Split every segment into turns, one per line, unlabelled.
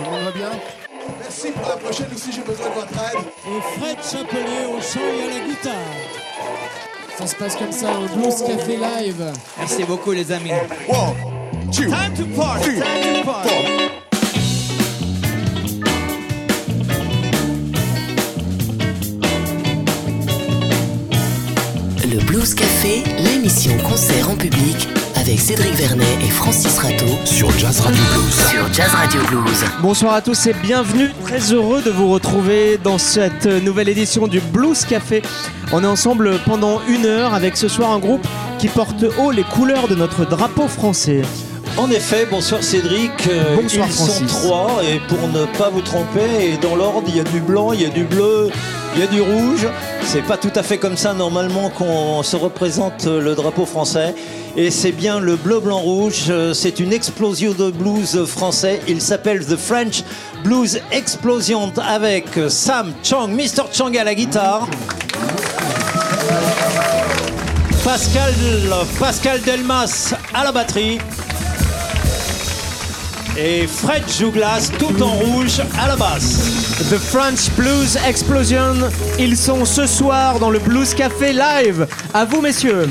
Tout le monde va bien
Merci pour la prochaine aussi, j'ai besoin de votre aide.
Et Fred Chapelet au chant et à la guitare.
Ça se passe comme ça au Blues Café Live.
Merci beaucoup les amis.
One, two,
Time to party,
three,
time to party.
four.
Le Blues Café, l'émission concert en public avec Cédric Vernet et Francis Rateau
sur Jazz Radio Blues.
sur Jazz Radio Blues.
Bonsoir à tous et bienvenue. Très heureux de vous retrouver dans cette nouvelle édition du Blues Café. On est ensemble pendant une heure avec ce soir un groupe qui porte haut les couleurs de notre drapeau français.
En effet, bonsoir Cédric. Euh,
Bonsoir,
Ils
Francis.
sont trois et pour ne pas vous tromper, et dans l'ordre, il y a du blanc, il y a du bleu, il y a du rouge. C'est pas tout à fait comme ça normalement qu'on se représente le drapeau français. Et c'est bien le bleu, blanc, rouge. C'est une explosion de blues français. Il s'appelle The French Blues Explosion avec Sam Chang, Mr. Chang à la guitare. Pascal, Pascal Delmas à la batterie. Et Fred Jouglas tout en rouge à la basse.
The French Blues Explosion. Ils sont ce soir dans le Blues Café Live. À vous messieurs.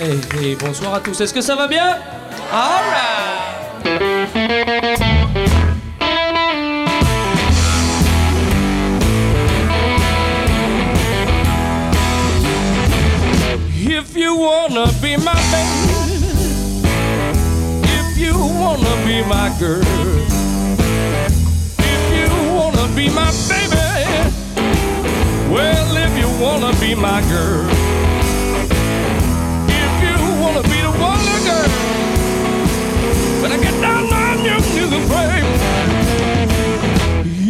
Et, et bonsoir à tous. Est-ce que ça va bien? Alright. If you wanna be my baby, wanna be my girl, if you wanna be my baby, well, if you wanna be my girl. If you wanna be the one girl, better get down on your knees and.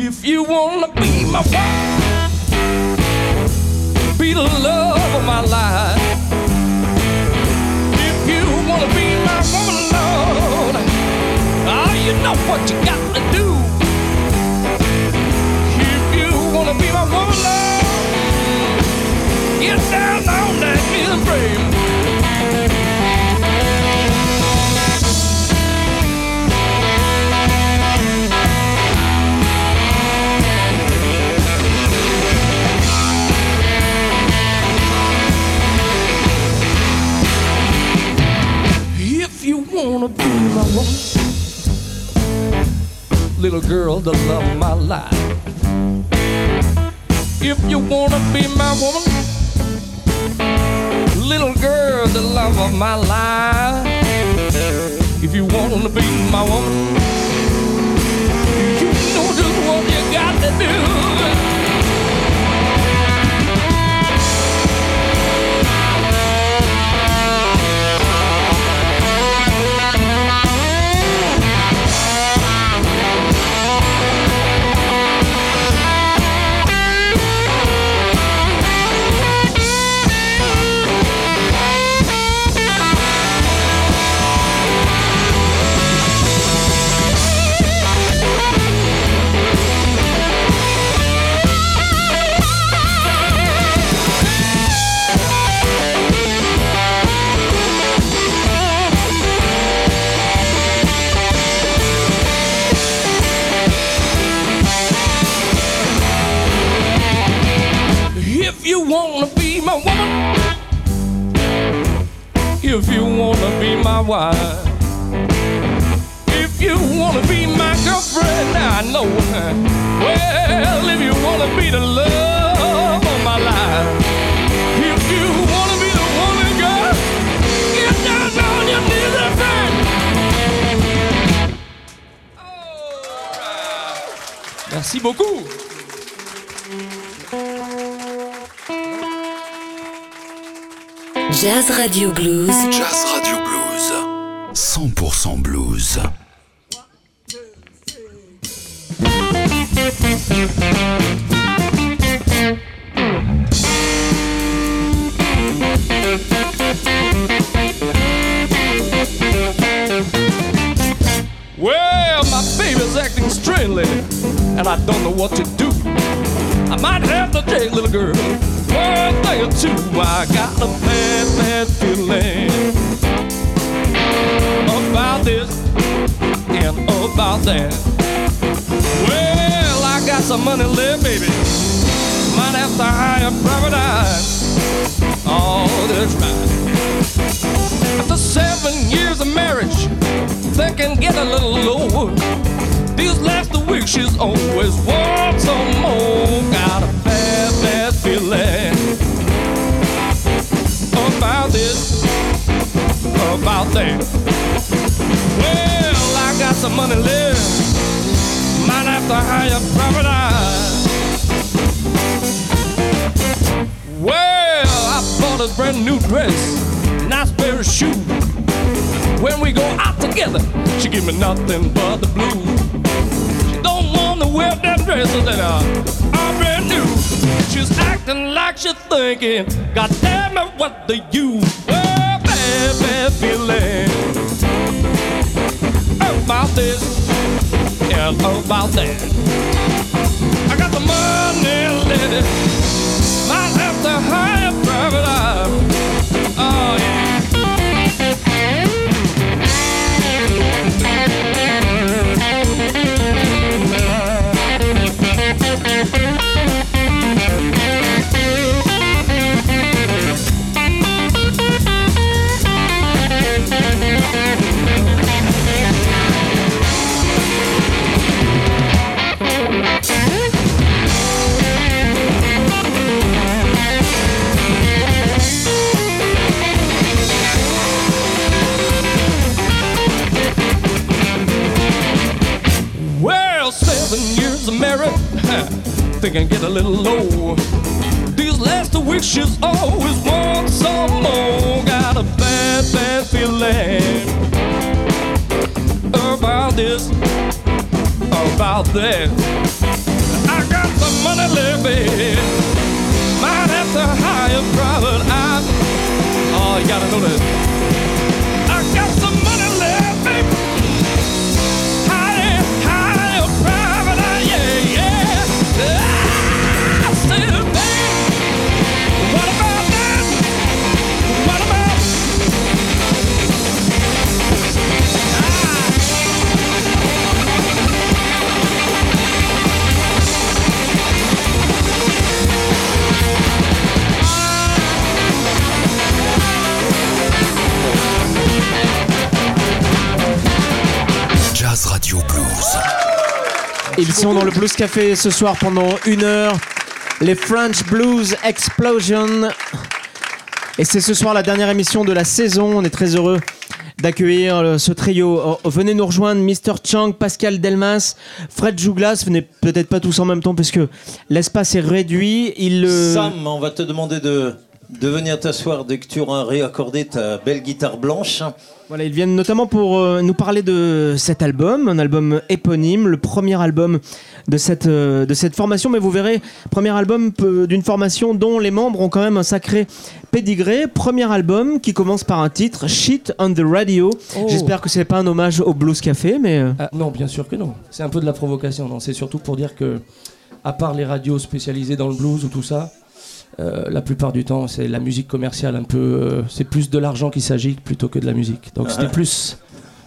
If you wanna be my wife, be the love of my life. You know what you got to do. If you wanna be my woman, get down on that. If you wanna be my woman, little girl, the love of my life. If you wanna be my woman, little girl, the love of my life. If you wanna be my woman, you know just what you got to do. If you wanna be my girlfriend, I know. Well, if you wanna be the love of my life, if you wanna be the woman, girl, get down on your knees and pray. Alright. Merci beaucoup.
Jazz Radio Blues.
Jazz Radio Blues. 100% blues.
Well, my baby's acting strangely, and I don't know what to do. I might have to take little girl a day or two. I got a bad, bad feeling about this and about that. Well, I got some money left, baby. Might have to hire private eye. Oh, that's right. After seven years of marriage, they can get a little lower. These last two weeks, she's always wants some more. Got a bad, bad feeling about this, about that. Well, I got some money left. Might have to hire a private. Well, I bought a brand new dress, nice pair of shoes. When we go out together, she give me nothing but the blues. She don't want to wear them dresses that are, are brand new. She's acting like she's thinking, God damn it, what do you? Well, bad, bad feeling about this and about that. I got the money, lady. Might have to hire private eye. Of marriage, think I get a little low. These last two weeks, she's always want some more. Got a bad, bad feeling about this, about that. I got some money baby. Might have to hire private eye. Oh, you gotta know that.
Ils sont dans le Blues Café ce soir pendant une heure. Les French Blues Explosion. Et c'est ce soir la dernière émission de la saison. On est très heureux d'accueillir euh, ce trio. Oh, Venez nous rejoindre, Mr. Chang, Pascal Delmas, Fred Jouglas. Venez peut-être pas tous en même temps parce que l'espace est réduit. Il, euh,
Sam, on va te demander de, de venir t'asseoir dès que tu auras réaccordé ta belle guitare blanche.
Voilà, ils viennent notamment pour euh, nous parler de cet album, un album éponyme, le premier album de cette, euh, de cette formation. Mais vous verrez, premier album peu- d'une formation dont les membres ont quand même un sacré pédigré. Premier album qui commence par un titre, Shit on the Radio.
Oh.
J'espère que c'est pas un hommage au Blues Café, mais euh,
Ah, non, bien sûr que non. C'est un peu de la provocation. Non, c'est surtout pour dire que, à part les radios spécialisées dans le blues ou tout ça, euh, la plupart du temps, c'est la musique commerciale un peu. euh, c'est plus de l'argent qu'il s'agit plutôt que de la musique. Donc c'était plus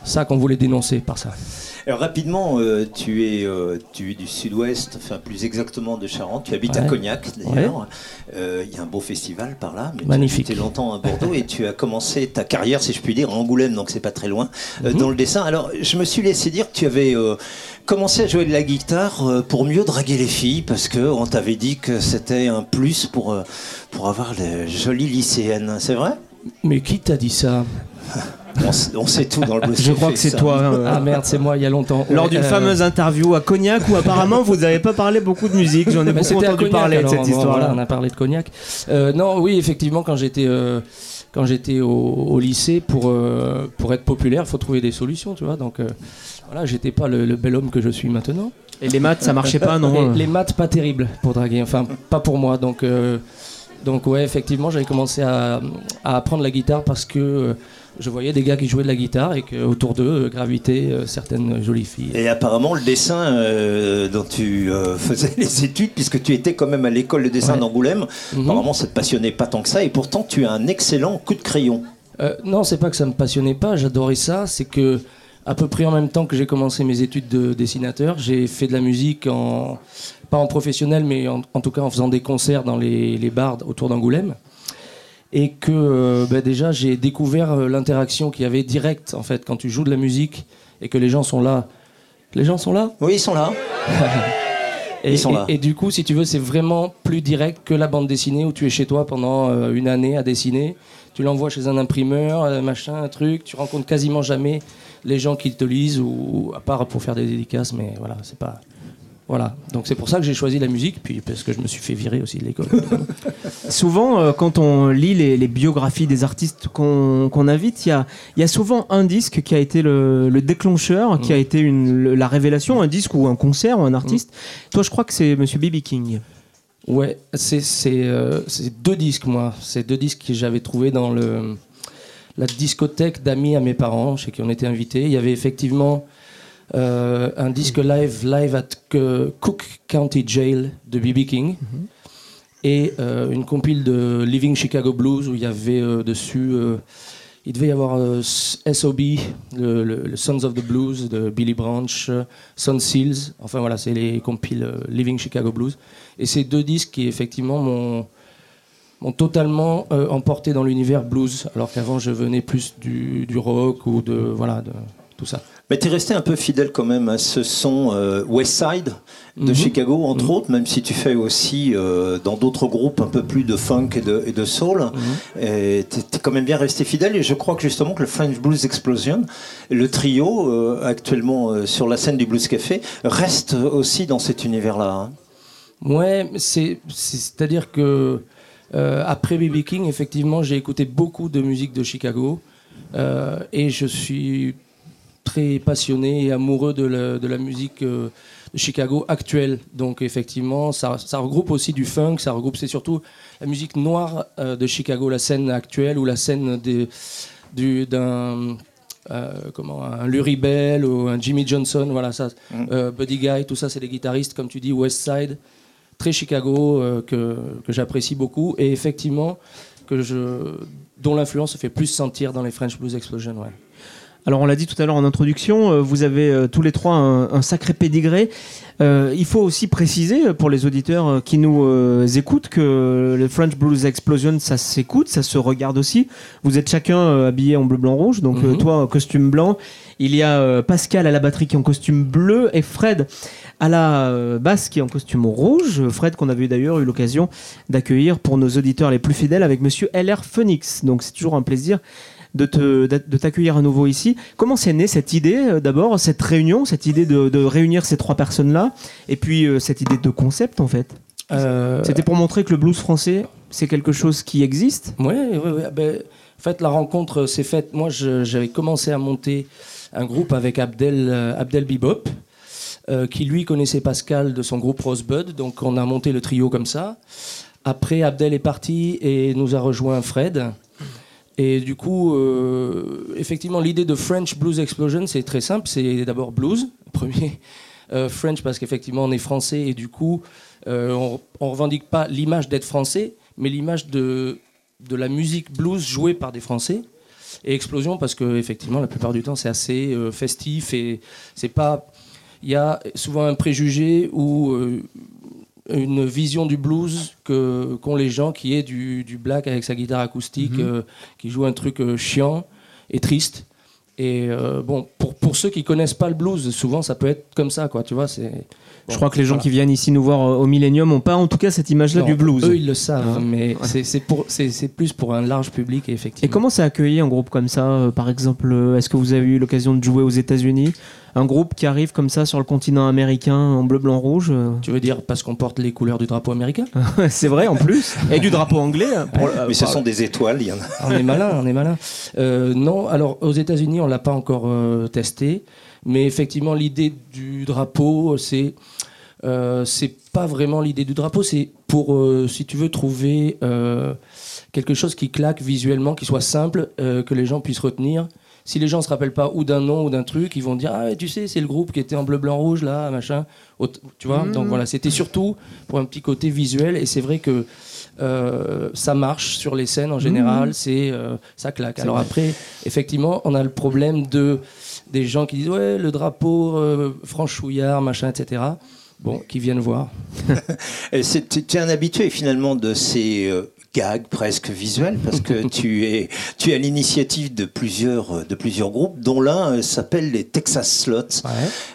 ça qu'on voulait dénoncer par ça.
Alors, rapidement, euh, tu, es, tu es du sud-ouest, enfin plus exactement de Charente. Tu habites à. Cognac d'ailleurs. Il y a un beau festival par là. Mais
Magnifique.
Tu étais longtemps à Bordeaux et tu as commencé ta carrière, si je puis dire, à Angoulême, donc c'est pas très loin,
Mhm.
dans le dessin. Alors, je me suis laissé dire que tu avais commencé à jouer de la guitare euh, pour mieux draguer les filles parce que on t'avait dit que c'était un plus pour, euh, pour avoir les jolies lycéennes. C'est vrai?
Mais qui t'a dit ça?
On, s- on sait tout dans le blues
je crois que c'est
ça.
toi. hein.
Ah merde, c'est moi il y a longtemps.
Lors
Ouais,
d'une
euh,
fameuse interview à Cognac où apparemment vous n'avez pas parlé beaucoup de musique. J'en ai
Mais
beaucoup
c'était à
entendu
Cognac,
parler
alors,
de cette
bon,
histoire-là.
voilà, on a parlé de cognac. Euh, non, oui, effectivement, quand j'étais euh, quand j'étais au, au lycée, pour euh, pour être populaire, faut trouver des solutions, tu vois. Donc euh, voilà, j'étais pas le, le bel homme que je suis maintenant.
Et les maths, ça marchait pas, non
Et les maths pas terribles pour draguer, enfin pas pour moi. Donc euh, donc ouais, effectivement, j'avais commencé à, à apprendre la guitare parce que euh, je voyais des gars qui jouaient de la guitare et qu'autour d'eux euh, gravitaient euh, certaines jolies filles.
Et apparemment, le dessin euh, dont tu euh, faisais les études, puisque tu étais quand même à l'école de dessin
Ouais.
d'Angoulême,
Mhm.
apparemment ça te passionnait pas tant que ça, et pourtant tu as un excellent coup de crayon.
Euh, non, c'est pas que ça me passionnait pas, j'adorais ça, c'est que à peu près en même temps que j'ai commencé mes études de dessinateur. J'ai fait de la musique en pas en professionnel, mais en, en tout cas en faisant des concerts dans les, les bars autour d'Angoulême. Et que euh, bah, déjà j'ai découvert euh, l'interaction qu'il y avait directe en fait quand tu joues de la musique et que les gens sont là. Les gens sont là?
Oui, ils sont là.
Et,
Ils sont là.
et du coup, si tu veux, c'est vraiment plus direct que la bande dessinée où tu es chez toi pendant euh, une année à dessiner. Tu l'envoies chez un imprimeur, machin, un truc. Tu rencontres quasiment jamais les gens qui te lisent, ou à part pour faire des dédicaces, mais voilà, c'est pas. Voilà. Donc c'est pour ça que j'ai choisi la musique, puis parce que je me suis fait virer aussi de l'école.
Souvent, euh, quand on lit les, les biographies des artistes qu'on invite, il y y a souvent un disque qui a été le, le déclencheur, qui a été une, le- la révélation, un disque ou un concert ou un artiste. Toi, je crois que c'est Monsieur B.B. King.
Ouais, c'est c'est, euh, c'est deux disques, moi. C'est deux disques que j'avais trouvés dans le, la discothèque d'amis à mes parents, chez qui on était invités. Il y avait effectivement euh, un disque live, live at Cook County Jail de B.B. King. Et euh, une compile de Living Chicago Blues où il y avait euh, dessus. il devait y avoir SOB, le, le- le Sons of the Blues de Billy Branch, Sun Seals. Enfin voilà, c'est les compiles Living Chicago Blues. Et ces deux disques qui effectivement m'ont m'ont totalement euh, emporté dans l'univers blues, alors qu'avant je venais plus du, du rock ou de voilà de tout ça.
Mais tu es resté un peu fidèle quand même à ce son euh, West Side de
Mhm.
Chicago, entre autres, même si tu fais aussi euh, dans d'autres groupes un peu plus de funk et de, et de soul.
Mhm.
Et tu es quand même bien resté fidèle. Et je crois que justement que le French Blues Explosion, le trio euh, actuellement sur la scène du Blues Café, reste aussi dans cet univers-là. hein.
Ouais, c'est c'est à dire que euh, après BB King, effectivement, j'ai écouté beaucoup de musique de Chicago euh, et je suis très passionné et amoureux de la, de la musique euh, de Chicago actuelle. Donc effectivement, ça, ça regroupe aussi du funk, ça regroupe, c'est surtout la musique noire de Chicago, la scène actuelle ou la scène des- du- d'un euh, comment un Lurie Bell ou un Jimmy Johnson, voilà ça, euh, Buddy Guy, tout ça, c'est des guitaristes comme tu dis West Side, très Chicago euh, que, que j'apprécie beaucoup et effectivement que je dont l'influence se fait plus sentir dans les French Blues Explosion. Ouais.
Alors on l'a dit tout à l'heure en introduction, euh, vous avez euh, tous les trois un, un sacré pédigré. Euh, il faut aussi préciser pour les auditeurs qui nous euh, écoutent que le French Blues Explosion, ça s'écoute, ça se regarde aussi. Vous êtes chacun habillé en bleu, blanc, rouge. Donc euh,
Mhm.
toi en costume blanc, il y a euh, Pascal à la batterie qui est en costume bleu et Fred à la euh, basse qui est en costume rouge. Fred qu'on avait d'ailleurs eu l'occasion d'accueillir pour nos auditeurs les plus fidèles avec Monsieur LR Phoenix. Donc c'est toujours un plaisir de te- de t'accueillir à nouveau ici. Comment c'est né cette idée euh, d'abord, cette réunion, cette idée de, de réunir ces trois personnes-là, et puis cette idée de concept en fait?
Euh,
C'était pour montrer que le blues français, c'est quelque chose qui existe?
Oui, oui, oui. Ben, en fait, la rencontre s'est faite. Moi, je- j'avais commencé à monter un groupe avec Abdel, euh, Abdel euh, qui lui connaissait Pascal de son groupe Rosebud. Donc, on a monté le trio comme ça. Après, Abdel est parti et nous a rejoint Fred. Et du coup, euh, effectivement, l'idée de French Blues Explosion, c'est très simple. C'est d'abord blues, premier. French parce qu'effectivement, on est français et du coup, on, on revendique pas l'image d'être français, mais l'image de, de la musique blues jouée par des Français. Et explosion parce que effectivement, la plupart du temps, c'est assez euh, festif et c'est pas. Il y a souvent un préjugé ou euh, une vision du blues que qu'ont les gens qui est du, du black avec sa guitare acoustique, euh, qui joue un truc chiant et triste. Et bon, pour, pour ceux qui connaissent pas le blues, souvent ça peut être comme ça, quoi. Tu vois, c'est.
Je crois que les gens
voilà.
qui viennent ici nous voir euh, au Millennium n'ont pas en tout cas cette image-là du blues.
Eux, ils le savent,
Hein.
mais c'est- plus pour un large public, effectivement.
Et comment c'est accueilli un groupe comme ça euh, Par exemple, euh, est-ce que vous avez eu l'occasion de jouer aux États-Unis? Un groupe qui arrive comme ça sur le continent américain en bleu, blanc, rouge
Tu veux dire parce qu'on porte les couleurs du drapeau américain?
C'est vrai en plus. Et du drapeau anglais. hein, pour- euh,
Mais ce
par-
sont des étoiles, il y en a.
On est malin, on est malin. Euh, non, alors aux États-Unis, on l'a pas encore euh, testé, mais effectivement, l'idée du drapeau, c'est euh, c'est pas vraiment l'idée du drapeau, c'est pour, euh, si tu veux, trouver euh, quelque chose qui claque visuellement, qui soit simple, que les gens puissent retenir. Si les gens se rappellent pas ou d'un nom ou d'un truc, ils vont dire ah tu sais c'est le groupe qui était en bleu blanc rouge là machin. Tu vois donc voilà c'était surtout pour un petit côté visuel et c'est vrai que euh, ça marche sur les scènes en général, c'est euh, ça claque. Alors après, effectivement, on a le problème de des gens qui disent ouais le drapeau euh, franchouillard machin etc. Bon, qui viennent voir.
Tu es un habitué finalement de ces euh, gags presque visuels parce que tu es, tu es à l'initiative de plusieurs, euh, de plusieurs groupes, dont l'un euh, s'appelle les Texas Slots.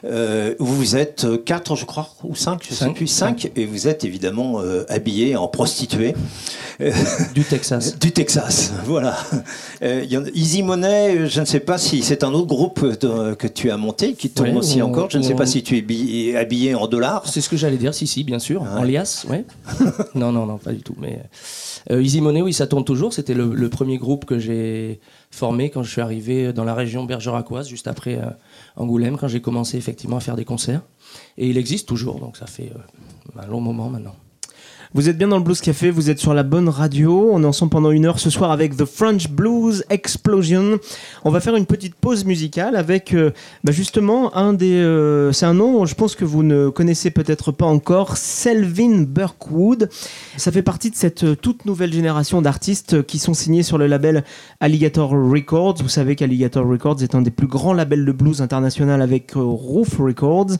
Euh, où vous êtes euh, quatre, je crois, ou cinq, je sais
Cinq.
plus, cinq, et vous êtes évidemment euh, habillés en prostituées. Euh,
Du Texas.
Du Texas, voilà. Euh, y en Easy Money, euh, je ne sais pas si c'est un autre groupe euh, que tu as monté qui tourne
Ouais,
aussi
on-
encore. Je ne sais pas si tu es bi- habillé en dollars.
C'est ce que j'allais dire, si, si, bien sûr.
Ouais.
En liasse, ouais. non, non, non, pas du tout. Mais euh, Easy Money, oui, ça tourne toujours. C'était le, premier groupe que j'ai formé quand je suis arrivé dans la région bergeracoise, juste après euh, Angoulême, quand j'ai commencé effectivement à faire des concerts. Et il existe toujours, donc ça fait euh, un long moment maintenant.
Vous êtes bien dans le Blues Café, vous êtes sur la bonne radio. On est ensemble pendant une heure ce soir avec The French Blues Explosion. On va faire une petite pause musicale avec euh, bah justement un des. euh, c'est un nom, je pense que vous ne connaissez peut-être pas encore, Selvin Burkwood. Ça fait partie de cette euh, toute nouvelle génération d'artistes qui sont signés sur le label Alligator Records. Vous savez qu'Alligator Records est un des plus grands labels de blues international avec Roof Records.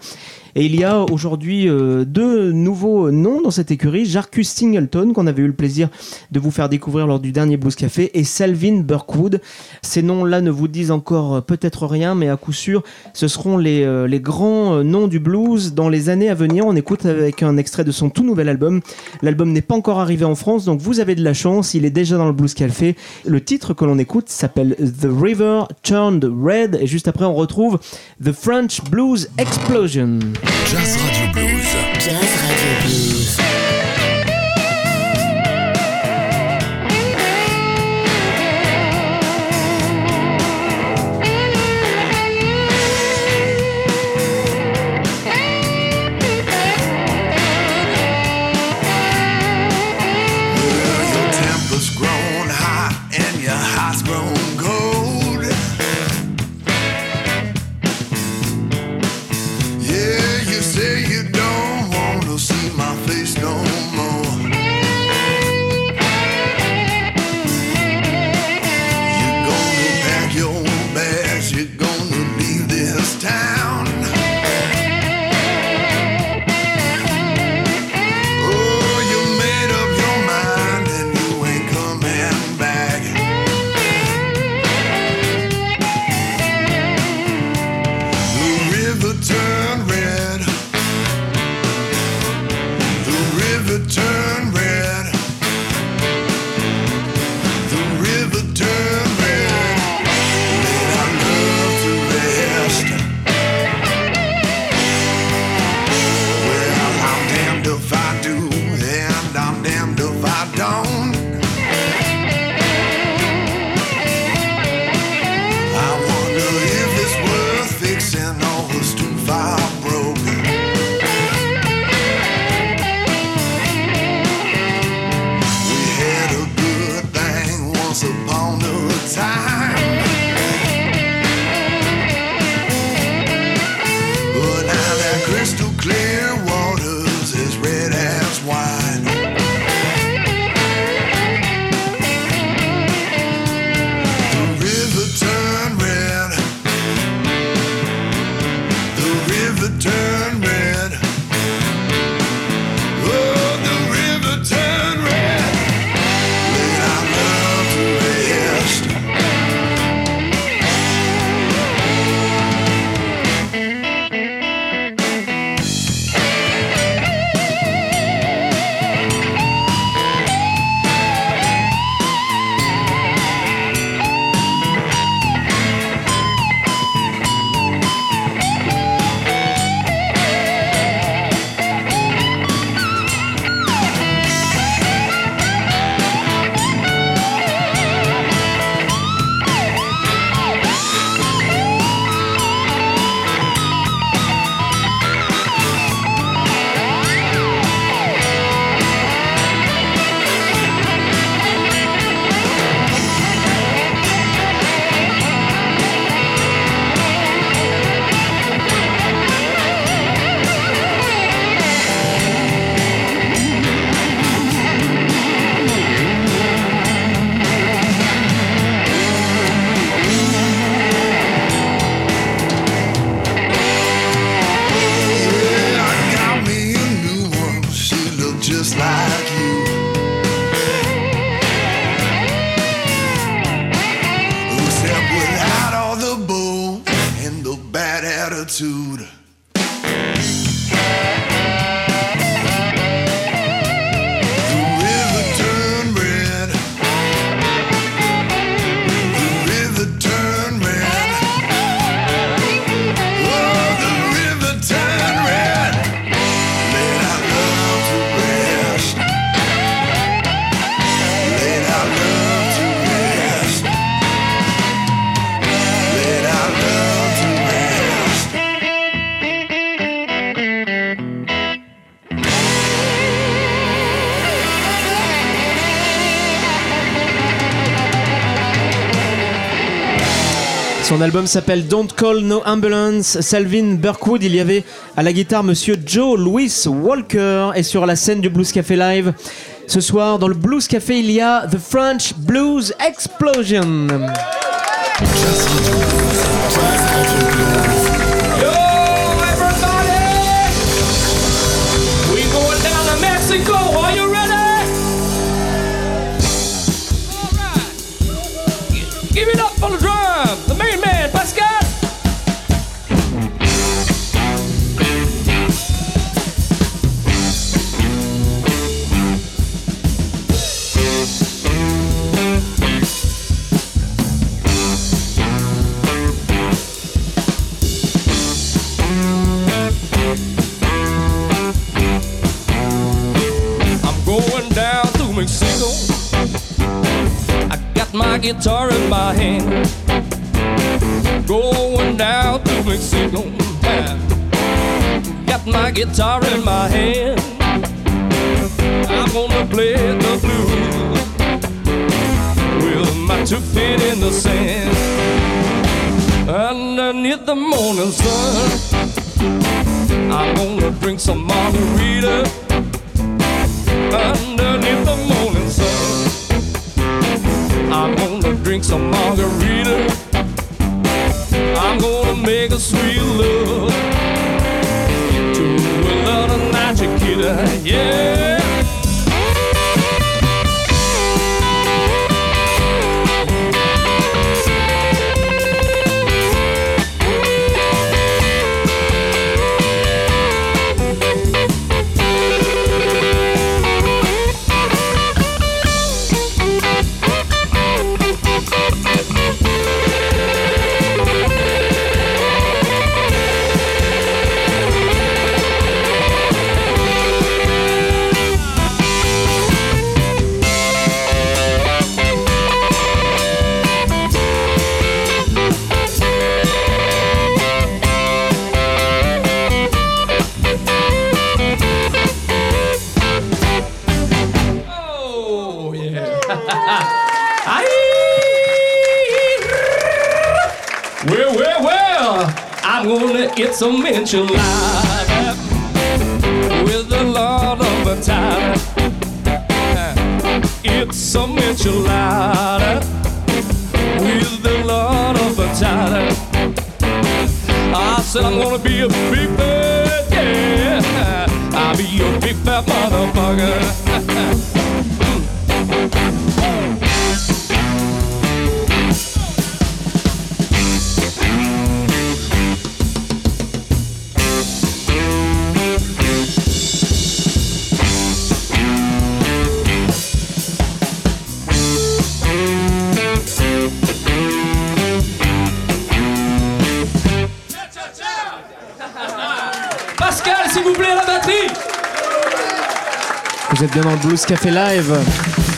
Et il y a aujourd'hui deux nouveaux noms dans cette écurie. Jarkus Singleton, qu'on avait eu le plaisir de vous faire découvrir lors du dernier Blues Café, et Selvin Burkwood. Ces noms-là ne vous disent encore euh, peut-être rien, mais à coup sûr, ce seront les, euh, les grands euh, noms du blues dans les années à venir. On écoute avec un extrait de son tout nouvel album. L'album n'est pas encore arrivé en France, donc vous avez de la chance. Il est déjà dans le Blues Café. Le titre que l'on écoute s'appelle The River Turned Red, et juste après, on retrouve The French Blues Explosion.
Jazz Radio Blues.
Jazz Radio Blues.
Son album s'appelle Don't Call No Ambulance. Salvin Burkwood, il y avait à la guitare Monsieur Joe Louis Walker et sur la scène du Blues Café Live. Ce soir, dans le Blues Café, il y a The French Blues Explosion.
Guitar in my hand. Going down to Mexico. Got my guitar in my hand. I'm gonna play the blues with my two feet in the sand. Underneath the morning sun, I'm gonna drink some margarita drink some margarita. I'm gonna make a sweet love to a little night chiquita. Yeah. It's a men she'll with the Lord of the time. It's a men she'll with the Lord of the time. I said I'm gonna be a big man, yeah. I'll be a big fat motherfucker. Vous
êtes bien dans le Blues Café Live.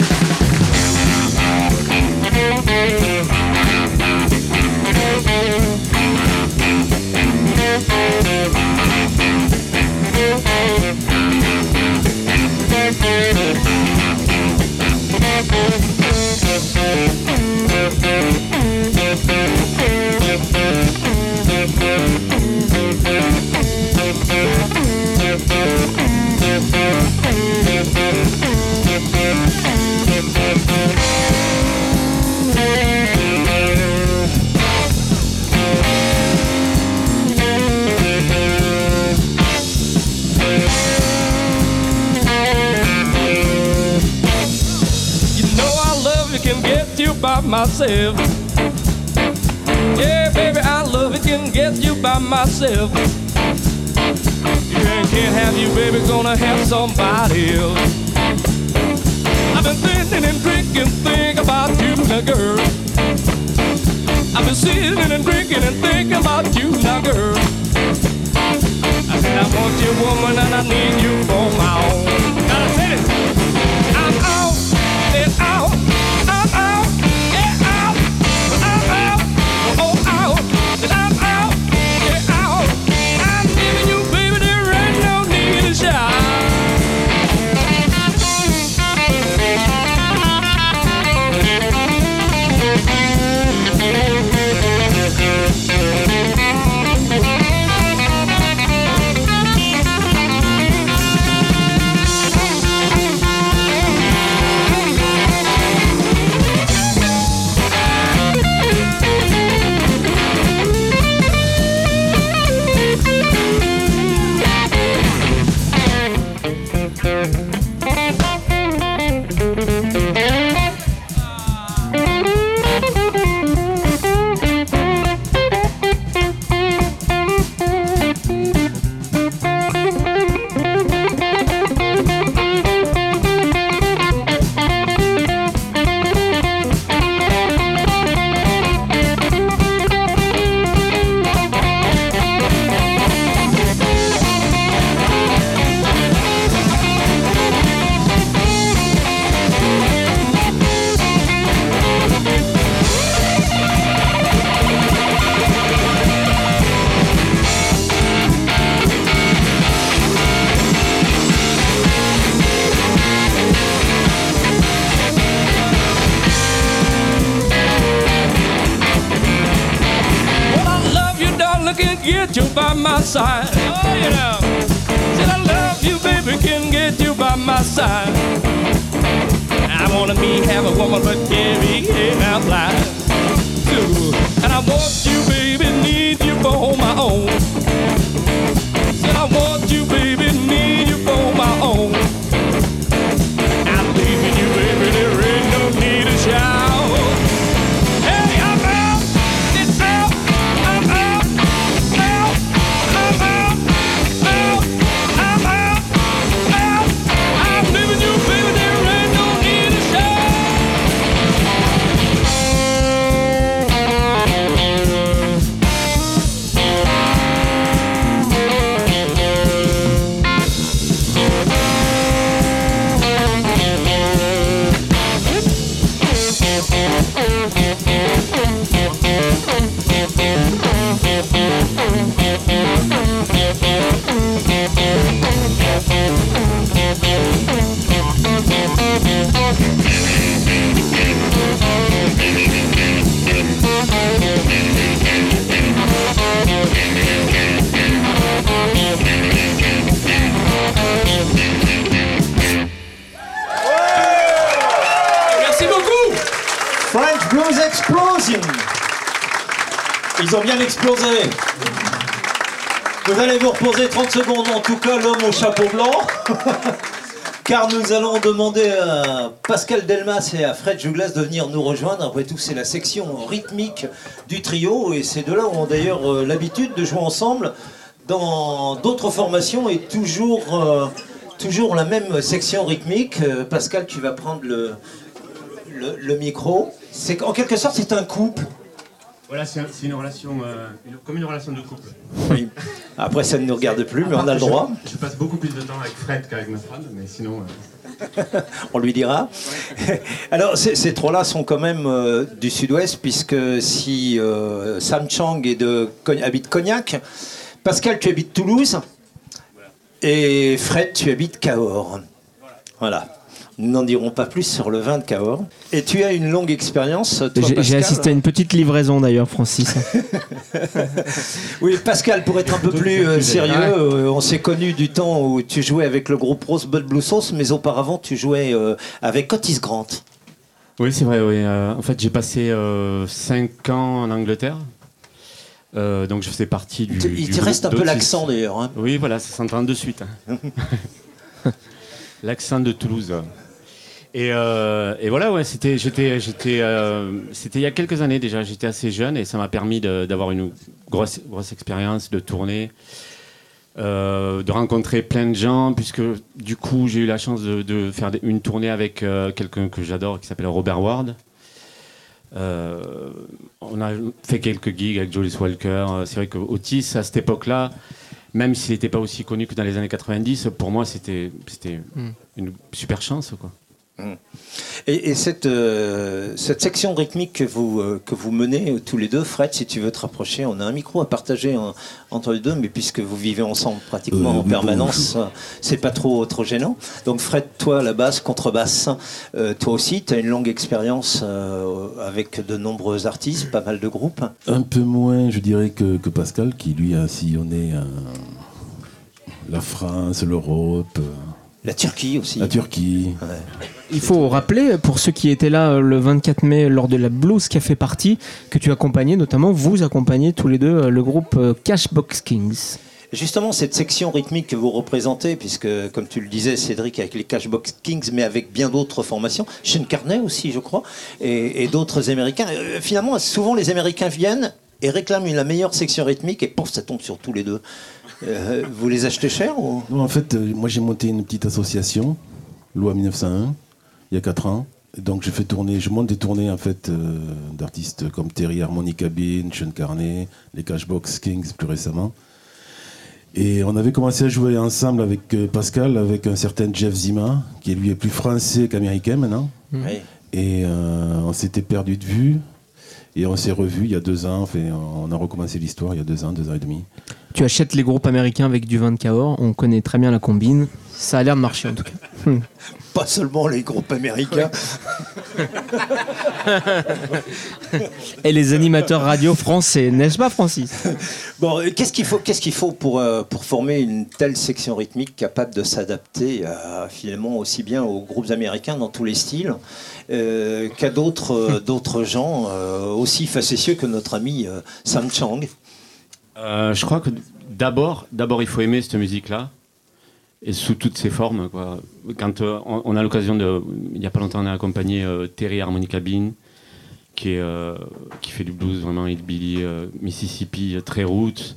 Reposer 30 secondes, en tout cas l'homme au chapeau blanc. Car nous allons demander à Pascal Delmas et à Fred Jouglas de venir nous rejoindre. Après tout, c'est la section rythmique du trio. Et ces deux-là ont d'ailleurs euh, l'habitude de jouer ensemble dans d'autres formations et toujours, euh, toujours la même section rythmique. Euh, Pascal, tu vas prendre le, le, micro. En quelque sorte, c'est un couple.
Voilà, c'est un- c'est une relation, euh, une- comme une relation de couple.
Oui. Après, ça ne nous regarde plus, mais on a le droit.
Je, je passe beaucoup plus de temps avec Fred qu'avec ma femme, mais sinon. euh,
On lui dira. Alors, ces, trois-là sont quand même euh, du sud-ouest, puisque si Sam Chang est de, Cogn- habite Cognac, Pascal, tu habites Toulouse, et Fred, tu habites Cahors. Voilà. Nous n'en dirons pas plus sur le vin de Cahors. Et tu as une longue expérience,
J'ai assisté à une petite livraison d'ailleurs, Francis.
Oui, Pascal, pour être un peu plus euh, sérieux, euh, on s'est connu du temps où tu jouais avec le groupe Rosebud Blue Sauce, mais auparavant, tu jouais euh, avec Otis Grant.
Oui, c'est vrai. Oui. Euh, en fait, j'ai passé 5 ans en Angleterre. Euh, donc, je faisais partie du.
Il te- il
du
te reste un peu l'accent, d'ailleurs, hein.
Oui, voilà, ça s'entend de suite. hein. l'accent de Toulouse. Et, euh, et voilà, ouais, c'était, j'étais, j'étais, euh, c'était il y a quelques années déjà. J'étais assez jeune et ça m'a permis d'avoir une grosse, grosse expérience, de tourner. euh, de rencontrer plein de gens, puisque du coup j'ai eu la chance de, de faire une tournée avec quelqu'un que j'adore qui s'appelle Robert Ward. On a fait quelques gigs avec Jolis Walker. C'est vrai que Otis, à cette époque-là, même s'il n'était pas aussi connu que dans les années 90, pour moi c'était c'était
Mm.
une super chance. Quoi.
Et, et cette, euh, cette section rythmique que vous, euh, que vous menez euh, tous les deux, Fred, si tu veux te rapprocher, on a un micro à partager en- entre les deux, mais puisque vous vivez ensemble pratiquement
Euh,
en
oui,
permanence, euh, c'est pas trop, trop gênant. Donc Fred, toi, la basse, contrebasse, toi aussi, tu as une longue expérience avec de nombreux artistes, pas mal de groupes.
Un peu moins, je dirais, que, que Pascal, qui lui a sillonné la France, l'Europe,
La Turquie aussi.
la Turquie.
Ouais.
Il faut rappeler, pour ceux qui étaient là euh, le 24 mai lors de la Blues Café Party, que tu accompagnais, notamment vous accompagnez tous les deux euh, le groupe euh, Cashbox Kings.
Justement, cette section rythmique que vous représentez, puisque, comme tu le disais, Cédric, avec les Cashbox Kings, mais avec bien d'autres formations, Sean Carney aussi, je crois, et, et d'autres Américains. Euh, finalement, souvent, les Américains viennent et réclament la meilleure section rythmique, et pouf, ça tombe sur tous les deux. Euh, vous les achetez cher ou?
Non, en fait, euh, moi j'ai monté une petite association, loi 1901, il y a 4 ans. Et Donc je fais tourner, je monte des tournées en fait euh, d'artistes comme Terry Harmonica Bean, Sean Carney, les Cashbox Kings plus récemment. Et on avait commencé à jouer ensemble avec euh, Pascal, avec un certain Jeff Zima, qui lui est plus français qu'américain maintenant. Et euh, on s'était perdu de vue. Et on s'est revus il y a deux ans. Enfin, on a recommencé l'histoire il y a deux ans, deux ans et demi.
Tu achètes les groupes américains avec du vin de Cahors, on connaît très bien la combine. Ça a l'air de marcher en tout cas.
Pas seulement les groupes américains.
Et les animateurs radio français, n'est-ce pas Francis?
Bon, euh, qu'est-ce qu'il faut, qu'est-ce qu'il faut pour, euh, pour former une telle section rythmique capable de s'adapter à, finalement aussi bien aux groupes américains dans tous les styles? Euh, qu'à d'autres, euh, d'autres gens euh, aussi facétieux que notre ami Sam Chang
je crois que d'abord, il faut aimer cette musique-là et sous toutes ses formes. Quoi. Quand on, a l'occasion de, il y a pas longtemps, on a accompagné Terry Harmonica Bean, qui qui fait du blues vraiment hillbilly, Mississippi, très roots.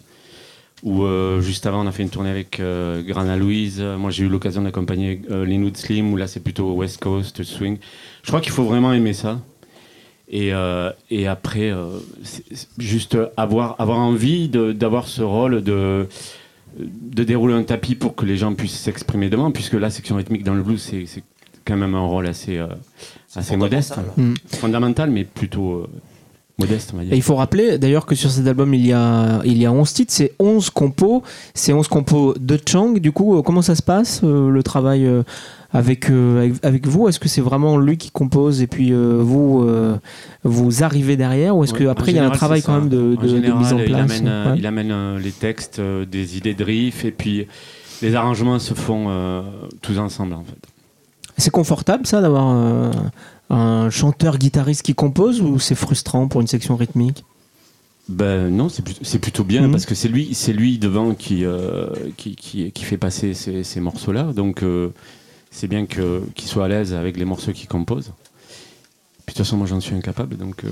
Ou euh, juste avant, on a fait une tournée avec euh, Grana Louise. Moi, j'ai eu l'occasion d'accompagner euh, Linwood Slim, où là, c'est plutôt West Coast swing. Je crois qu'il faut vraiment aimer ça. Et, euh, et après, euh, juste avoir, avoir envie d'avoir ce rôle de, de dérouler un tapis pour que les gens puissent s'exprimer devant, puisque la section rythmique dans le blues, c'est quand même un rôle assez, euh, assez modeste.
Mm.
Fondamental, mais plutôt euh, modeste, on va dire.
Et il faut rappeler d'ailleurs que sur cet album il y a, il y a 11 titres, c'est 11 compos, c'est 11 compos de Chang. Du coup, euh, comment ça se passe euh, le travail euh, avec, euh, avec, avec vous? Est-ce que c'est vraiment lui qui compose et puis vous, vous arrivez derrière Ou est-ce
Ouais,
qu'après il y a un travail quand même de,
En
mise en
Il
place
amène, euh,
Ouais.
il amène, les textes, des idées de riff, et puis les arrangements se font tous ensemble, en fait.
C'est confortable ça d'avoir un chanteur-guitariste qui compose ou c'est frustrant pour une section rythmique?
Ben non, c'est plutôt, c'est plutôt bien
Mhm.
parce que c'est lui, c'est lui devant qui, euh, qui, qui, qui fait passer ces, ces morceaux-là. Donc euh, c'est bien que, qu'il soit à l'aise avec les morceaux qu'il compose. Puis de toute façon, moi j'en suis incapable. Donc, euh,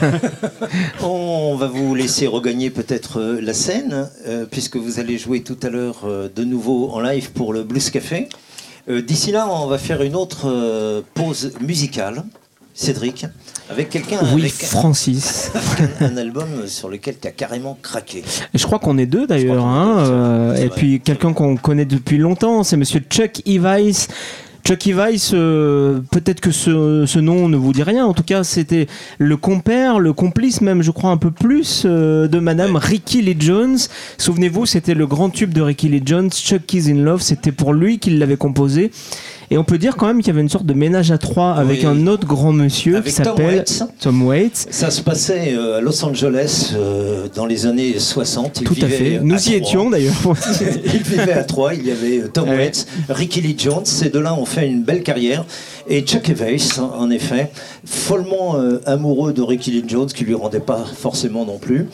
On va vous laisser regagner peut-être la scène, euh, puisque vous allez jouer tout à l'heure euh, de nouveau en live pour le Blues Café. Euh, D'ici là, on va faire une autre euh, pause musicale, Cédric, avec quelqu'un
Oui,
avec
Francis.
un, un album sur lequel tu as carrément craqué.
Et je crois qu'on est deux d'ailleurs. hein, euh, et puis quelqu'un qu'on connaît depuis longtemps, c'est monsieur Chuck Evice. Chuck Evice, euh, peut-être que ce, ce nom ne vous dit rien. En tout cas, c'était le compère, le complice même, je crois, un peu plus euh, de madame Ricky Lee Jones. Souvenez-vous, c'était le grand tube de Ricky Lee Jones, Chuck Is in Love. C'était pour lui qu'il l'avait composé. Et on peut dire quand même qu'il y avait une sorte de ménage à trois avec
Oui.
un autre grand monsieur
Avec
qui
Tom
s'appelle. Tom Waits.
Ça se passait euh, à Los Angeles euh, dans les années 60. Il
Tout à fait.
à
Nous y étions d'ailleurs.
il vivait à Troyes, il y avait Tom
Ouais.
Waits, Ricky Lee Jones, ces deux-là ont fait une belle carrière. Et Chuck Evans, en effet, follement euh, amoureux de Ricky Lee Jones, qui lui rendait pas forcément non plus.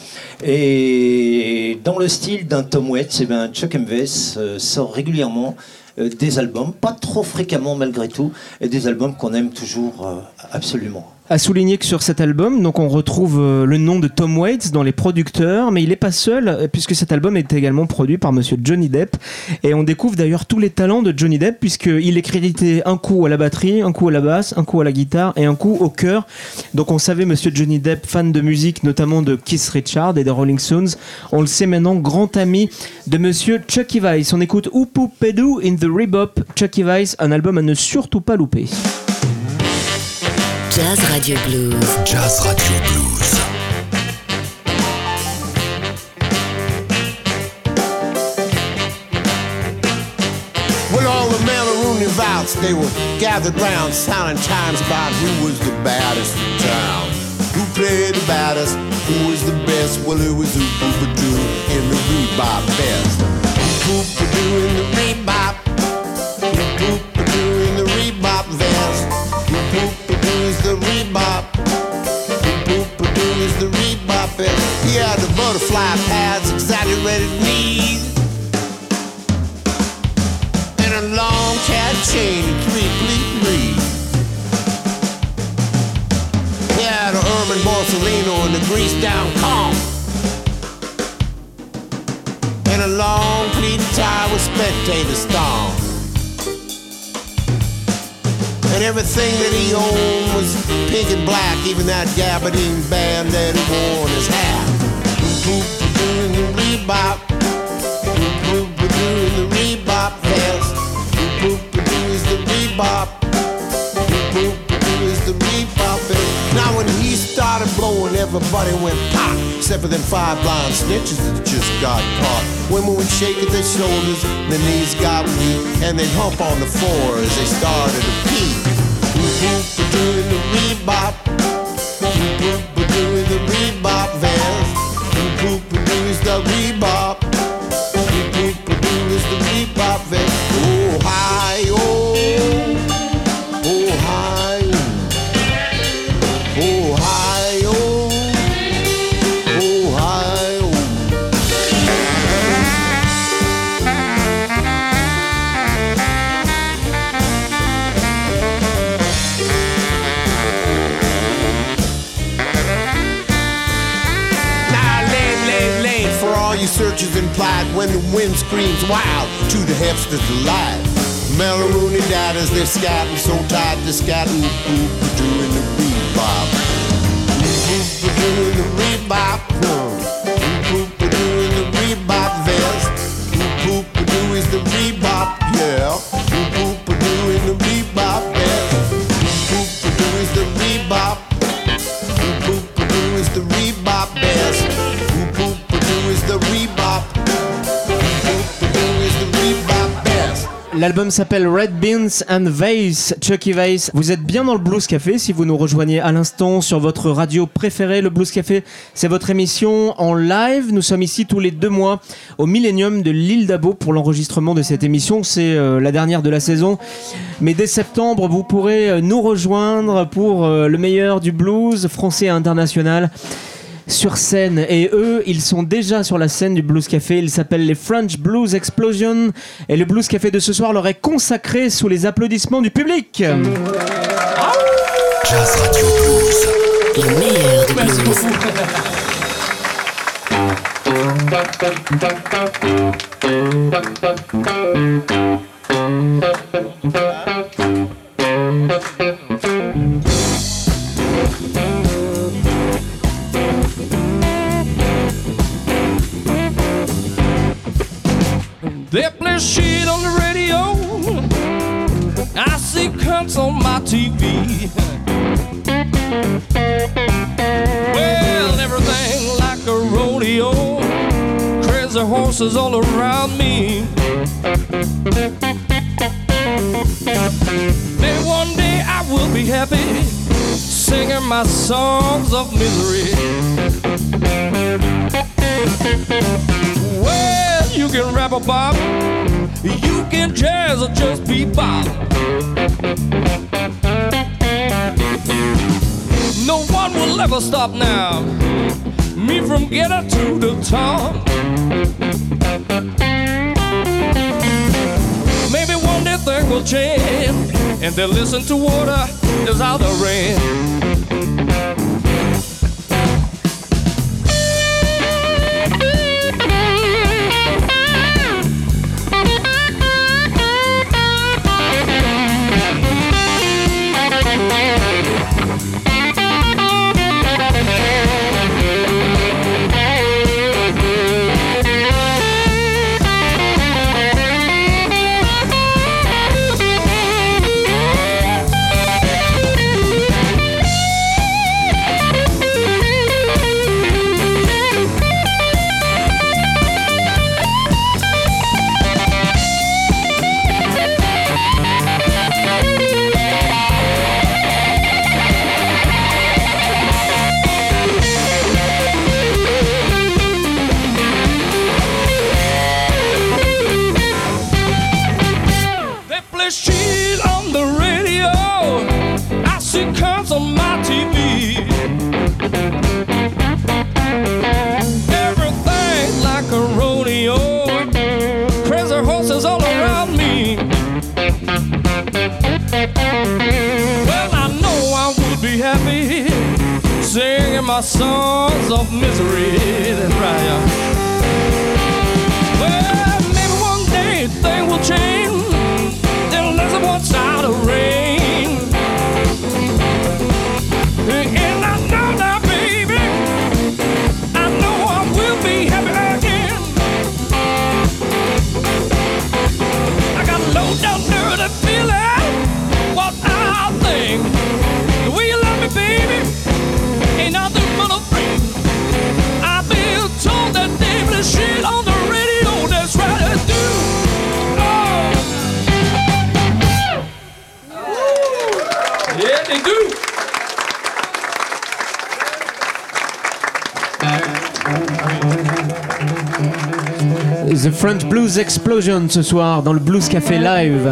Et dans le style d'un Tom Waits, eh ben, Chuck Evans euh, sort régulièrement euh, des albums, pas trop fréquemment malgré tout, et des albums qu'on aime toujours euh, absolument.
À souligner que sur cet album, donc on retrouve euh, le nom de Tom Waits dans les producteurs, mais il n'est pas seul euh, puisque cet album est également produit par Monsieur Johnny Depp et on découvre d'ailleurs tous les talents de Johnny Depp puisqu'il est crédité un coup à la batterie, un coup à la basse, un coup à la guitare et un coup au chœur. Donc on savait Monsieur Johnny Depp fan de musique, notamment de Keith Richard et des Rolling Stones. On le sait maintenant, grand ami de Monsieur Chucky Weiss. On écoute Oupu Pedu in the Rebop, Chucky Weiss, un album à ne surtout pas louper.
Jazz Radio Blues.
Jazz Radio Blues.
When all the Malaroonie vouts, they were gathered round, sounding chimes about who was the baddest in town. Who played the baddest? Who was the best? Well, it was Oop Oop Doo in the Rebop best. Oop Oop Doo in the Rebop. He had the butterfly pads, exaggerated knees and a long cat chain pleat breed. He had a Herman Borsalino and a grease down comb. And a long pleat tie with spectator storm. And everything that he owned was pink and black, even that gabardine band that he wore on his hat. Boop, boop, boop, in the vest. Boop, boop, is the Reebok. Boop, boop, is the vest. Now when he started blowing, everybody went pop. Except for them five blind snitches that just got caught. Women would shake at their shoulders, their knees got weak, and they'd hump on the floor as they started to pee. and screams wild to the hipsters alive. Mellow died as they're scattered, so tired they're scattered, doing the bebop.
L'album s'appelle Red Beans and Vase, Chucky Vase. Vous êtes bien dans le Blues Café si vous nous rejoignez à l'instant sur votre radio préférée. Le Blues Café, c'est votre émission en live. Nous sommes ici tous les deux mois au Millennium de l'île d'Abo pour l'enregistrement de cette émission. C'est euh, la dernière de la saison. Mais dès septembre, vous pourrez euh, nous rejoindre pour euh, le meilleur du blues français et international sur scène. Et eux ils sont déjà sur la scène du Blues Café. Ils s'appellent les French Blues Explosion. Et le Blues Café de ce soir leur est consacré sous les applaudissements du public.
Jazz Radio Blues.
Le meilleur du blues.
TV. Well, everything like a rodeo. Crazy horses all around me. Maybe one day I will be happy, singing my songs of misery. Well, you can rap a bop, you can jazz or just be bebop. No one will ever stop now me from getting to the top. Maybe one day things will change and they'll listen to water is out the rain.
are sons of misery than triumph. Well, maybe one day things will change. Then less than one side of rain. And I know now, baby, I know I will be happy again. I got a low down dirty feeling. What I think. the radio.
The French Blues Explosion ce soir dans le Blues Café Live.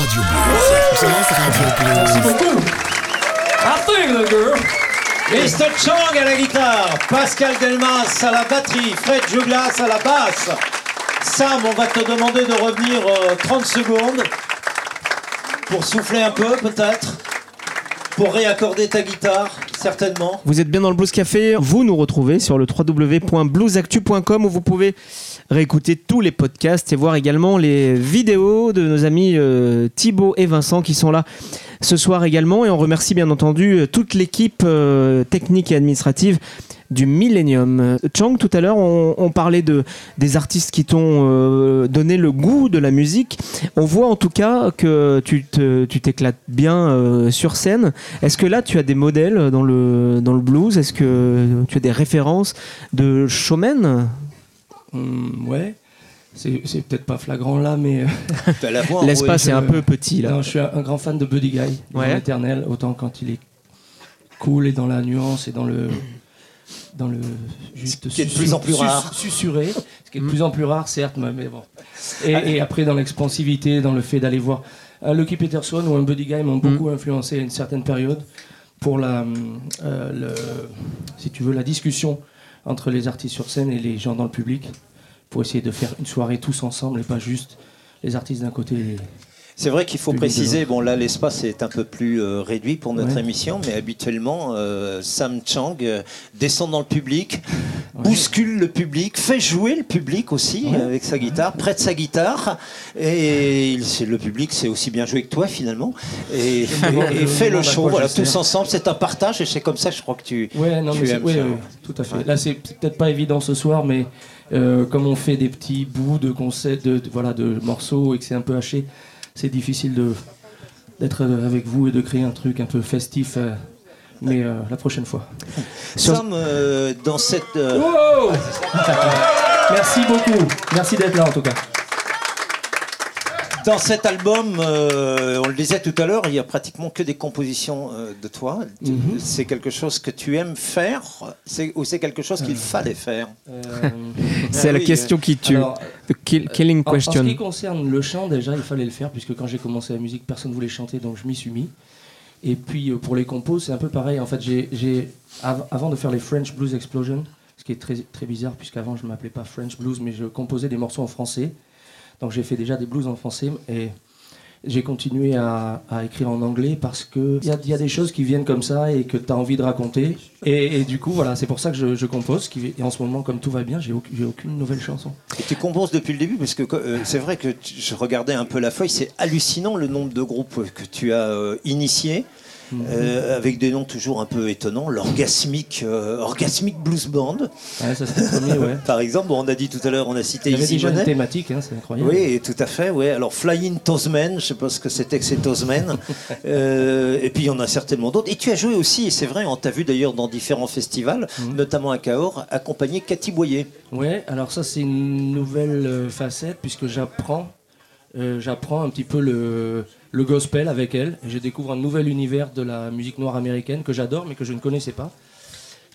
Radio Blues.
Jazz Radio
Merci
Blues.
beaucoup.
I think the girl.
Mr. Chang à la guitare, Pascal Delmas à la batterie, Fred Juglas à la basse. Sam, on va te demander de revenir euh, 30 secondes pour souffler un peu peut-être, pour réaccorder ta guitare, certainement.
Vous êtes bien dans le Blues Café. Vous nous retrouvez sur le www.bluesactu.com où vous pouvez réécouter tous les podcasts et voir également les vidéos de nos amis euh, Thibaut et Vincent qui sont là ce soir également. Et on remercie bien entendu euh, toute l'équipe euh, technique et administrative du Millennium. Chang, tout à l'heure, on, parlait de, des artistes qui t'ont donné le goût de la musique. On voit en tout cas que tu te- tu t'éclates bien sur scène. Est-ce que là, tu as des modèles dans le, dans le blues? Est-ce que tu as des références de showmen?
Hum, ouais. C'est c'est peut-être pas flagrant là, mais. euh,
T'as la voix
L'espace est un peu petit là.
Non, je suis un un grand fan de Buddy Guy,
Ouais.
éternel, autant quand il est cool et dans la nuance et dans le. Dans le juste
qui est de plus en plus rare.
susurré, ce qui est de plus en plus rare certes mais mais bon et, et après dans l'expansivité dans le fait d'aller voir un Lucky Peterson ou un Buddy Guy m'ont beaucoup influencé à une certaine période pour la euh, le, si tu veux la discussion entre les artistes sur scène et les gens dans le public pour essayer de faire une soirée tous ensemble et pas juste les artistes d'un côté
C'est vrai qu'il faut préciser, bon là l'espace est un peu plus euh, réduit pour notre
Ouais.
émission, mais habituellement euh, Sam Chang euh, descend dans le public, bouscule le public, fait jouer le public aussi
Ouais.
avec sa guitare, prête sa guitare, et il- le public c'est aussi bien joué que toi finalement, et, fait le show, voilà, tous ensemble, c'est un partage, et c'est comme ça je crois que tu...
Non,
Tu aimes ça.
tout à fait. Là, c'est peut-être pas évident ce soir, mais euh, comme on fait des petits bouts de concepts, de, de- voilà, de morceaux et que c'est un peu haché, c'est difficile de d'être avec vous et de créer un truc un peu festif. euh, mais euh, la prochaine fois.
Sam, euh, dans cette...
Wow Merci beaucoup. Merci d'être là en tout cas.
Dans cet album, euh, on le disait tout à l'heure, il y a pratiquement que des compositions euh, de toi.
Mhm.
C'est quelque chose que tu aimes faire ou c'est quelque chose qu'il fallait faire?
Euh,
C'est
Ah
la
oui,
question qui tue.
alors,
The kill- killing
En, en ce
question.
qui concerne le chant, déjà, il fallait le faire, puisque quand j'ai commencé la musique, personne ne voulait chanter, donc je m'y suis mis. Et puis euh, pour les compos, c'est un peu pareil. En fait, j'ai, j'ai- av- avant de faire les French Blues Explosion, ce qui est très, très bizarre, puisqu'avant je ne m'appelais pas French Blues, mais je composais des morceaux en français. Donc j'ai fait déjà des blues en français et j'ai continué à, écrire en anglais parce qu'il y a, y a des choses qui viennent comme ça et que tu as envie de raconter. Et, du coup, voilà, c'est pour ça que je, compose. Et en ce moment, comme tout va bien, j'ai, aucune- aucune nouvelle chanson.
Et tu composes depuis le début parce que euh, c'est vrai que je regardais un peu la feuille, c'est hallucinant le nombre de groupes que tu as euh, initiés. Euh, avec des noms toujours un peu étonnants, l'orgasmique euh, Orgasmic Blues Band,
Ouais, ça c'est premier, ouais.
par exemple. Bon, on a dit tout à l'heure, on a cité Easy
déjà une thématique, hein, c'est incroyable.
Oui, tout à fait. Oui. Alors, Flying Toesman, je sais pas ce que c'était que ces Toesmen. Euh, et puis, il y en a certainement d'autres. Et tu as joué aussi, et c'est vrai, on t'a vu d'ailleurs dans différents festivals,
Mhm.
notamment à Cahors, accompagné Cathy Boyer.
Ouais, alors ça c'est une nouvelle facette puisque j'apprends, euh, j'apprends un petit peu le, le gospel avec elle. Et Je découvre un nouvel univers de la musique noire américaine que j'adore mais que je ne connaissais pas.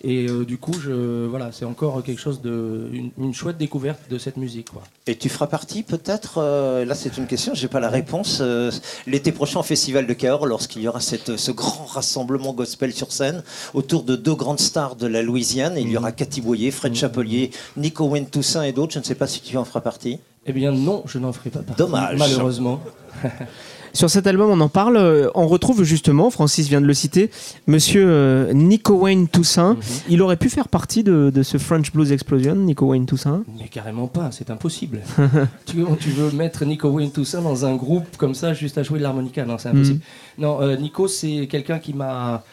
Et euh, du coup, je, voilà, c'est encore quelque chose de, une, une chouette découverte de cette musique, quoi.
Et tu feras partie peut-être, euh, là c'est une question, j'ai pas la réponse, euh, l'été prochain au Festival de Cahors, lorsqu'il y aura cette, ce grand rassemblement gospel sur scène, autour de deux grandes stars de la Louisiane, il y aura Cathy Boyer, Fred Chapelier, Nico Wayne Toussaint et d'autres, je ne sais pas si tu en feras partie.
Eh bien non, je n'en ferai pas partie.
Dommage.
Malheureusement.
Sur cet album, on en parle. euh, On retrouve justement, Francis vient de le citer, monsieur euh, Nico Wayne Toussaint.
Mhm.
Il aurait pu faire partie de, de ce French Blues Explosion, Nico Wayne Toussaint?
Mais carrément pas, c'est impossible. tu, tu veux mettre Nico Wayne Toussaint dans un groupe comme ça juste à jouer de l'harmonica? Non, c'est impossible. Non, euh, Nico, c'est quelqu'un qui m'a.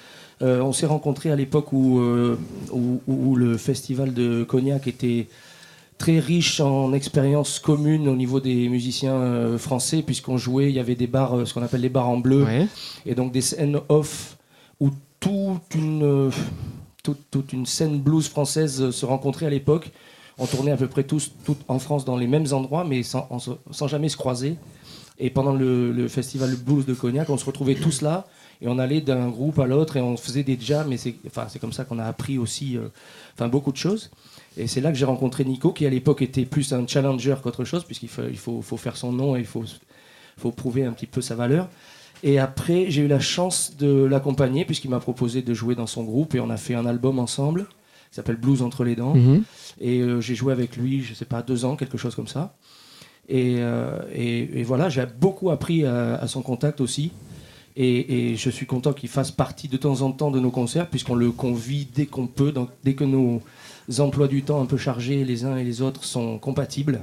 euh, on s'est rencontrés à l'époque où, euh, où, où le festival de Cognac était très riche en expériences communes au niveau des musiciens euh, français, puisqu'on jouait, il y avait des bars, euh, ce qu'on appelle les bars en bleu,
Ouais.
et donc des scènes off où toute une, euh, toute, toute une scène blues française se rencontrait à l'époque. On tournait à peu près tous, en France dans les mêmes endroits, mais sans, en sans jamais se croiser. Et pendant le, le festival blues de Cognac, on se retrouvait tous là et on allait d'un groupe à l'autre et on faisait des jams. Et c'est enfin, comme ça qu'on a appris aussi euh, enfin, beaucoup de choses. Et c'est là que j'ai rencontré Nico, qui à l'époque était plus un challenger qu'autre chose, puisqu'il faut, il faut, faut faire son nom et il faut faut prouver un petit peu sa valeur. Et après, j'ai eu la chance de l'accompagner puisqu'il m'a proposé de jouer dans son groupe et on a fait un album ensemble qui s'appelle Blues entre les dents.
Mhm.
Et euh, j'ai joué avec lui, je sais pas, deux ans, quelque chose comme ça. Et, euh, et- et voilà, j'ai beaucoup appris à, à son contact aussi. Et, et je suis content qu'il fasse partie de temps en temps de nos concerts, puisqu'on le convie dès qu'on peut, dès que nos emplois du temps un peu chargés les uns et les autres sont compatibles.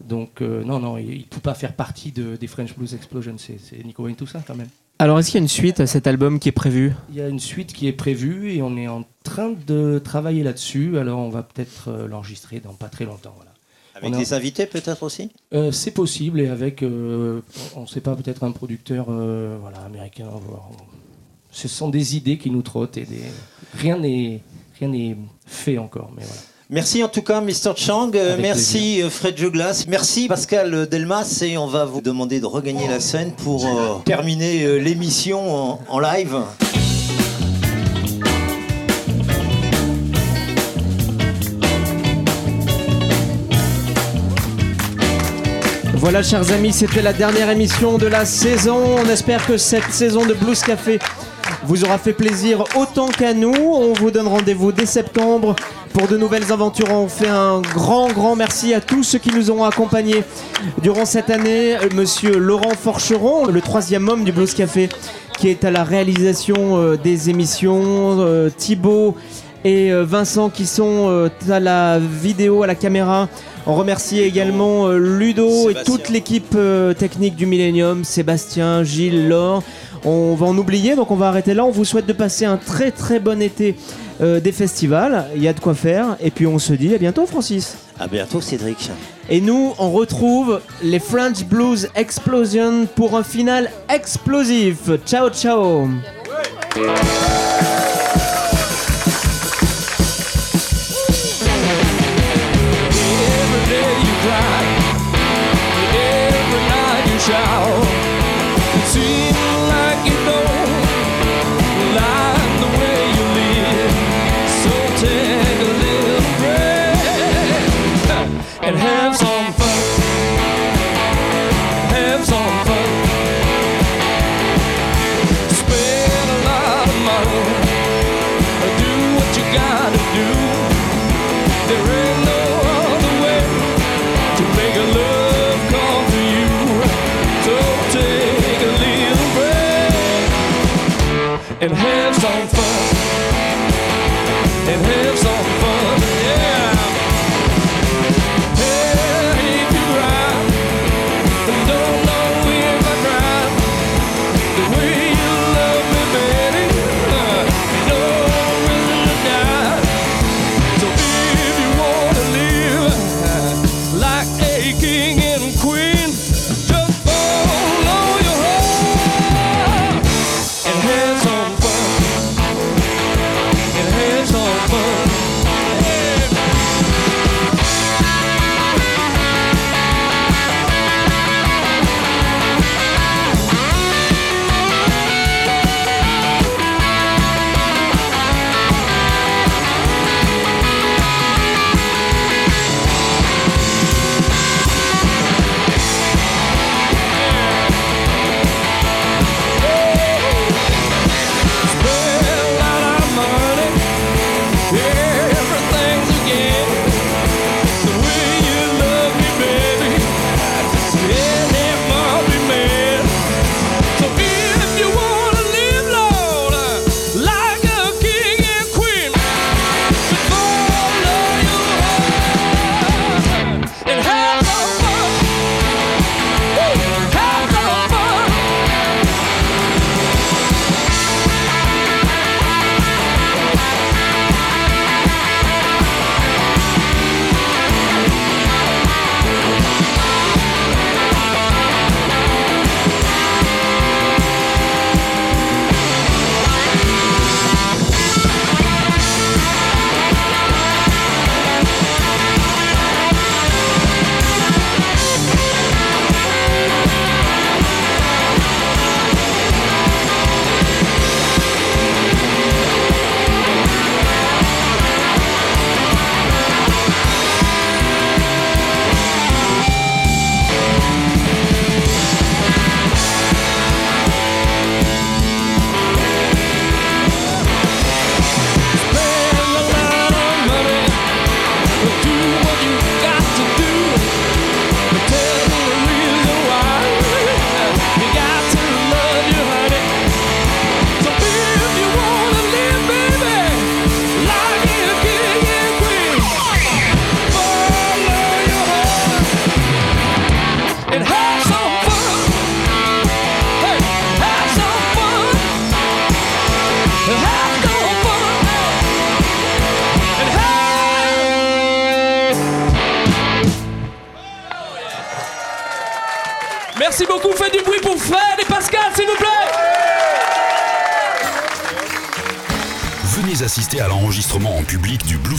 Donc euh, non, non, il ne peut pas faire partie de, des French Blues Explosion, c'est Nico Wayne tout ça quand même.
Alors, est-ce qu'il y a une suite à cet album qui est prévue
Il y a une suite qui est prévue et on est en train de travailler là-dessus, alors on va peut-être euh, l'enregistrer dans pas très longtemps. Voilà.
Avec
a-
des invités peut-être aussi?
Euh, c'est possible et avec, euh, on ne sait pas, peut-être un producteur euh, voilà, américain. voire- Ce sont des idées qui nous trottent et des... rien n'est rien n'est fait encore. Mais voilà.
Merci en tout cas, Mr. Chang. Euh,
Avec
merci, euh, Fred Juglas. Merci, Pascal Delmas. Et on va vous demander de regagner la scène pour euh, terminer euh, l'émission en, en live.
Voilà, chers amis, c'était la dernière émission de la saison. On espère que cette saison de Blues Café vous aura fait plaisir autant qu'à nous. On vous donne rendez-vous dès septembre pour de nouvelles aventures. On fait un grand, grand merci à tous ceux qui nous ont accompagnés durant cette année. Monsieur Laurent Forcheron, le troisième homme du Blues Café, qui est à la réalisation euh, des émissions. Euh, Thibaut et euh, Vincent qui sont à la vidéo, à la caméra. On remercie également Ludo et toute l'équipe technique du Millennium, Sébastien, Gilles, Laure. On va en oublier, donc on va arrêter là. On vous souhaite de passer un très très bon été euh, des festivals. Il y a de quoi faire. Et puis on se dit à bientôt, Francis.
À bientôt, Cédric.
Et nous, on retrouve les French Blues Explosion pour un final explosif. Ciao, ciao.
Shout.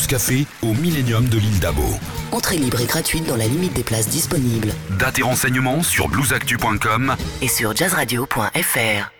Café au Millennium de l'île d'Abo.
Entrée libre et gratuite dans la limite des places disponibles.
Date et renseignements sur bluesactu.com
Et sur jazzradio.fr.